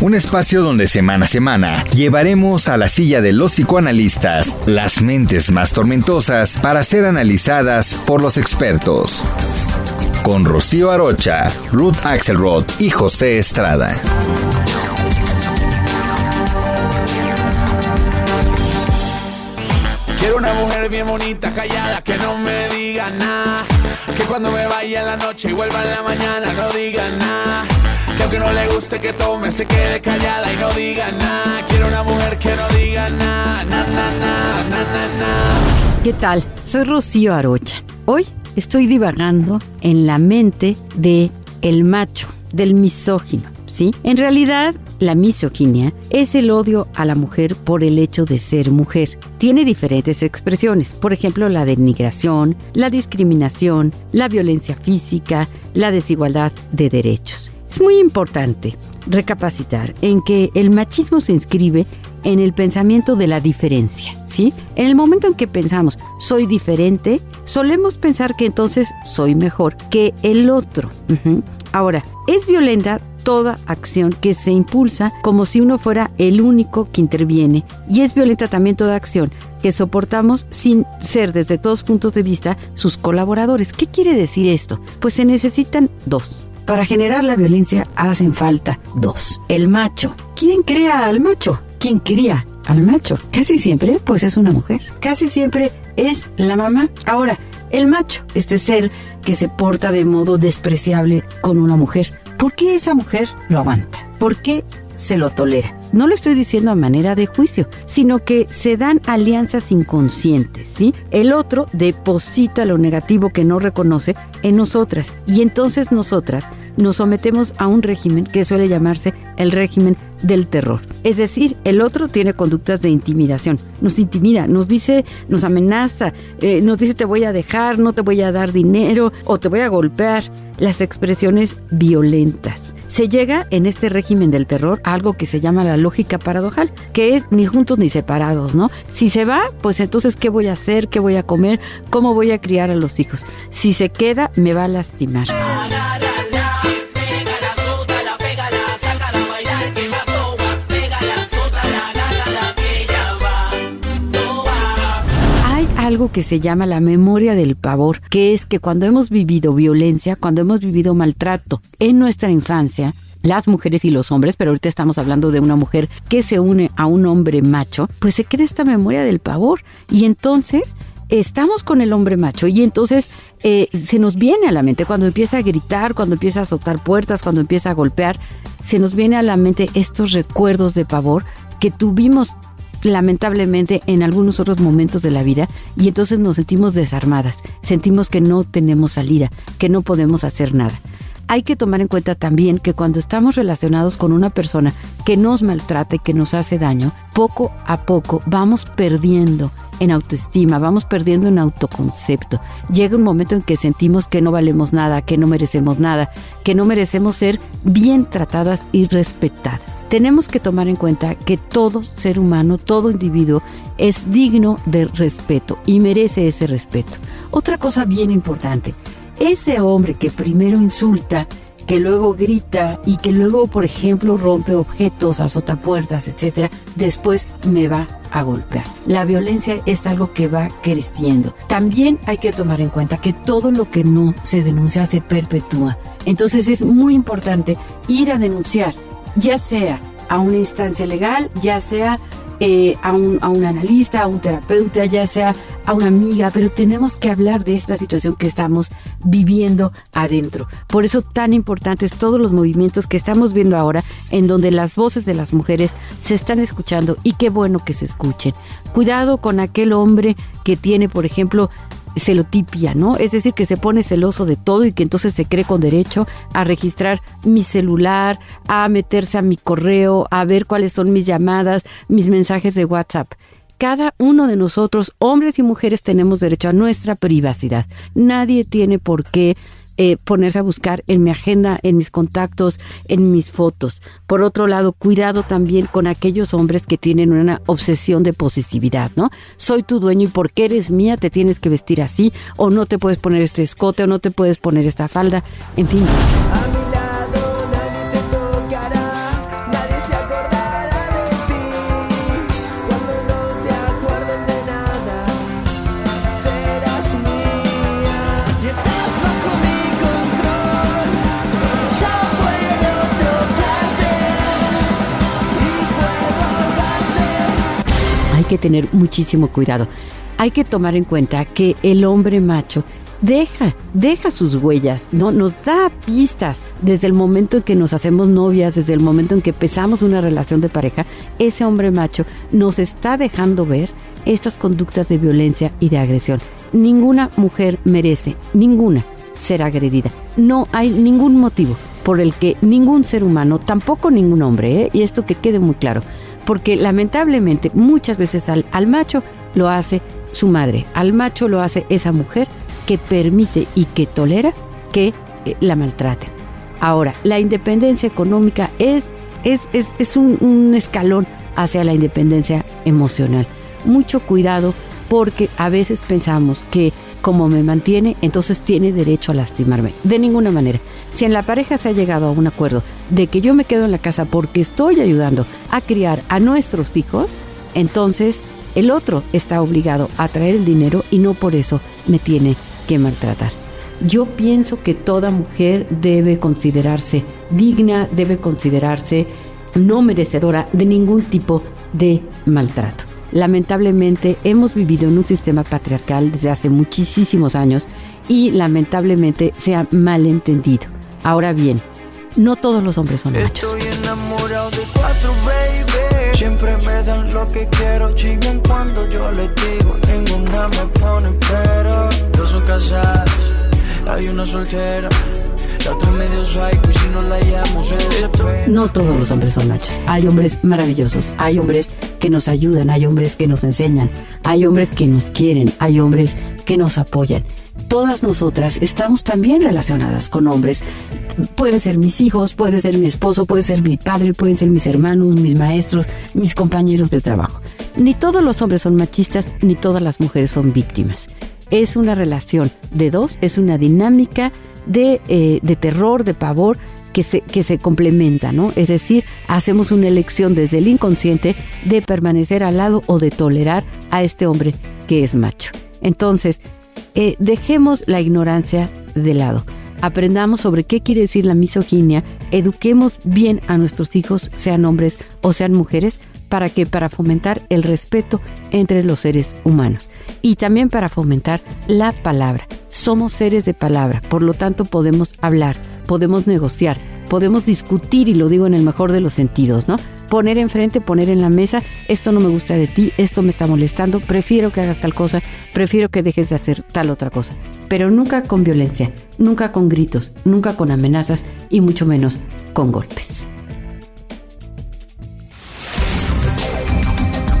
un espacio donde semana a semana llevaremos a la silla de los psicoanalistas las mentes más tormentosas para ser analizadas por los expertos. Con Rocío Arocha, Ruth Axelrod y José Estrada. Quiero una mujer bien bonita, callada, que no me diga nada. Que cuando me vaya en la noche y vuelva en la mañana no diga nada. Que aunque no le guste que tome, se quede callada y no diga nada. Quiero una mujer que no diga nada, na, na, na, na, na, na. ¿Qué tal? Soy Rocío Arocha. Hoy estoy divagando en la mente de el macho, del misógino, ¿sí? En realidad, la misoginia es el odio a la mujer por el hecho de ser mujer. Tiene diferentes expresiones, por ejemplo, la denigración, la discriminación, la violencia física, la desigualdad de derechos. Es muy importante recapacitar en que el machismo se inscribe en el pensamiento de la diferencia, ¿sí? En el momento en que pensamos soy diferente, solemos pensar que entonces soy mejor que el otro. Ahora, es violenta toda acción que se impulsa como si uno fuera el único que interviene y es violenta también toda acción que soportamos sin ser desde todos puntos de vista sus colaboradores. ¿Qué quiere decir esto? Pues se necesitan dos. Para generar la violencia hacen falta dos. El macho. ¿Quién crea al macho? ¿Quién cría al macho? Casi siempre, pues es una mujer. Casi siempre es la mamá. Ahora, el macho, este ser que se porta de modo despreciable con una mujer. ¿Por qué esa mujer lo aguanta? ¿Por qué se lo tolera? No lo estoy diciendo a manera de juicio, sino que se dan alianzas inconscientes, ¿sí? El otro deposita lo negativo que no reconoce en nosotras y entonces nosotras nos sometemos a un régimen que suele llamarse el régimen del terror. Es decir, el otro tiene conductas de intimidación, nos intimida, nos dice, nos amenaza, eh, nos dice te voy a dejar, no te voy a dar dinero o te voy a golpear. Las expresiones violentas. Se llega en este régimen del terror a algo que se llama la lógica paradojal, que es ni juntos ni separados, ¿no? Si se va, pues entonces ¿qué voy a hacer? ¿Qué voy a comer? ¿Cómo voy a criar a los hijos? Si se queda, me va a lastimar. Algo que se llama la memoria del pavor, que es que cuando hemos vivido violencia, cuando hemos vivido maltrato en nuestra infancia, las mujeres y los hombres, pero ahorita estamos hablando de una mujer que se une a un hombre macho, pues se crea esta memoria del pavor. Y entonces estamos con el hombre macho y entonces eh, se nos viene a la mente cuando empieza a gritar, cuando empieza a azotar puertas, cuando empieza a golpear, se nos viene a la mente estos recuerdos de pavor que tuvimos lamentablemente en algunos otros momentos de la vida y entonces nos sentimos desarmadas, sentimos que no tenemos salida, que no podemos hacer nada. Hay que tomar en cuenta también que cuando estamos relacionados con una persona que nos maltrata y que nos hace daño, poco a poco vamos perdiendo en autoestima, vamos perdiendo en autoconcepto. Llega un momento en que sentimos que no valemos nada, que no merecemos nada, que no merecemos ser bien tratadas y respetadas. Tenemos que tomar en cuenta que todo ser humano, todo individuo es digno de respeto y merece ese respeto. Otra cosa bien importante, ese hombre que primero insulta, que luego grita y que luego, por ejemplo, rompe objetos, azota puertas, etcétera, después me va a golpear. La violencia es algo que va creciendo. También hay que tomar en cuenta que todo lo que no se denuncia se perpetúa. Entonces es muy importante ir a denunciar, ya sea a una instancia legal, ya sea eh, a, un, a un analista, a un terapeuta, ya sea a una amiga, pero tenemos que hablar de esta situación que estamos viviendo adentro. Por eso tan importantes todos los movimientos que estamos viendo ahora, en donde las voces de las mujeres se están escuchando y qué bueno que se escuchen. Cuidado con aquel hombre que tiene, por ejemplo, celotipia, ¿no? Es decir, que se pone celoso de todo y que entonces se cree con derecho a registrar mi celular, a meterse a mi correo, a ver cuáles son mis llamadas, mis mensajes de WhatsApp. cada uno de nosotros, hombres y mujeres, tenemos derecho a nuestra privacidad. Nadie tiene por qué eh, ponerse a buscar en mi agenda, en mis contactos, en mis fotos. Por otro lado, cuidado también con aquellos hombres que tienen una obsesión de posesividad, ¿no? Soy tu dueño y porque eres mía te tienes que vestir así, o no te puedes poner este escote, o no te puedes poner esta falda, en fin. Que tener muchísimo cuidado. Hay que tomar en cuenta que el hombre macho deja, deja sus huellas, ¿no? Nos da pistas desde el momento en que nos hacemos novias, desde el momento en que empezamos una relación de pareja, ese hombre macho nos está dejando ver estas conductas de violencia y de agresión. Ninguna mujer merece, ninguna, ser agredida. No hay ningún motivo por el que ningún ser humano, tampoco ningún hombre, ¿eh? y esto que quede muy claro, porque lamentablemente muchas veces al, al macho lo hace su madre, al macho lo hace esa mujer que permite y que tolera que eh, la maltraten. Ahora, la independencia económica es, es, es, es un, un escalón hacia la independencia emocional. Mucho cuidado porque a veces pensamos que como me mantiene, entonces tiene derecho a lastimarme. De ninguna manera. Si en la pareja se ha llegado a un acuerdo de que yo me quedo en la casa porque estoy ayudando a criar a nuestros hijos, entonces el otro está obligado a traer el dinero y no por eso me tiene que maltratar. Yo pienso que toda mujer debe considerarse digna, debe considerarse no merecedora de ningún tipo de maltrato. Lamentablemente hemos vivido en un sistema patriarcal desde hace muchísimos años y lamentablemente se ha malentendido. Ahora bien, no todos los hombres son machos. Estoy enamorado de cuatro, baby. Siempre me dan lo que quiero, chinguen cuando yo les digo. Ninguna me pone pero. Dos son casadas, hay una soltera. No todos los hombres son machos. Hay hombres maravillosos. Hay hombres que nos ayudan. Hay hombres que nos enseñan. Hay hombres que nos quieren. Hay hombres que nos apoyan. Todas nosotras estamos también relacionadas con hombres. Pueden ser mis hijos, puede ser mi esposo, puede ser mi padre, pueden ser mis hermanos, mis maestros, mis compañeros de trabajo. Ni todos los hombres son machistas, ni todas las mujeres son víctimas. Es una relación de dos, es una dinámica de, eh, de terror, de pavor, que se, que se complementa, ¿no? Es decir, hacemos una elección desde el inconsciente de permanecer al lado o de tolerar a este hombre que es macho. Entonces, eh, dejemos la ignorancia de lado. Aprendamos sobre qué quiere decir la misoginia, eduquemos bien a nuestros hijos, sean hombres o sean mujeres, para que para fomentar el respeto entre los seres humanos y también para fomentar la palabra. Somos seres de palabra, por lo tanto podemos hablar, podemos negociar, podemos discutir y lo digo en el mejor de los sentidos, ¿no? Poner enfrente, poner en la mesa, esto no me gusta de ti, esto me está molestando, prefiero que hagas tal cosa, prefiero que dejes de hacer tal otra cosa, pero nunca con violencia, nunca con gritos, nunca con amenazas y mucho menos con golpes.